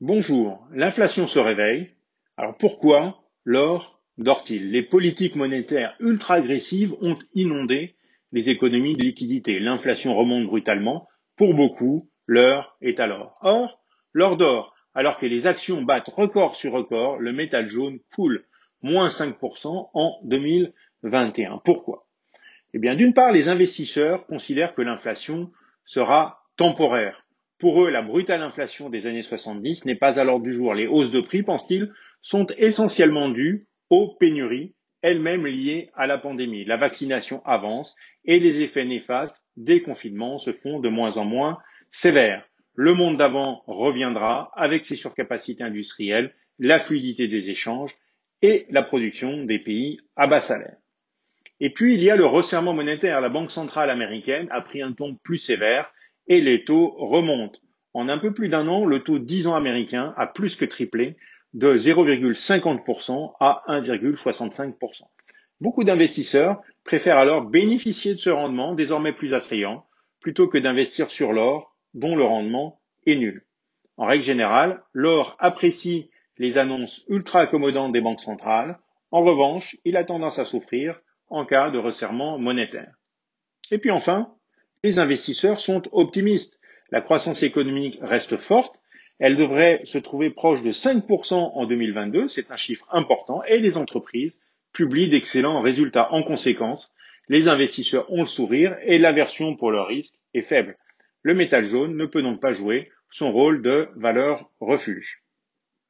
Bonjour, l'inflation se réveille. Alors pourquoi l'or dort-il? Les politiques monétaires ultra agressives ont inondé les économies de liquidité. L'inflation remonte brutalement. Pour beaucoup, l'heure est à l'or. Or, l'or dort, alors que les actions battent record sur record, le métal jaune coule, moins 5% en 2021. Pourquoi? Eh bien, d'une part, les investisseurs considèrent que l'inflation sera temporaire. Pour eux, la brutale inflation des années 70 n'est pas à l'ordre du jour. Les hausses de prix, pensent-ils, sont essentiellement dues aux pénuries, elles-mêmes liées à la pandémie. La vaccination avance et les effets néfastes des confinements se font de moins en moins sévères. Le monde d'avant reviendra avec ses surcapacités industrielles, la fluidité des échanges et la production des pays à bas salaire. Et puis, il y a le resserrement monétaire. La Banque centrale américaine a pris un ton plus sévère et les taux remontent. En un peu plus d'un an, le taux 10 ans américain a plus que triplé de 0,50% à 1,65%. Beaucoup d'investisseurs préfèrent alors bénéficier de ce rendement désormais plus attrayant plutôt que d'investir sur l'or dont le rendement est nul. En règle générale, l'or apprécie les annonces ultra accommodantes des banques centrales. En revanche, il a tendance à souffrir en cas de resserrement monétaire. Et puis enfin, les investisseurs sont optimistes. La croissance économique reste forte. Elle devrait se trouver proche de 5% en 2022. C'est un chiffre important. Et les entreprises publient d'excellents résultats. En conséquence, les investisseurs ont le sourire et l'aversion pour le risque est faible. Le métal jaune ne peut donc pas jouer son rôle de valeur refuge.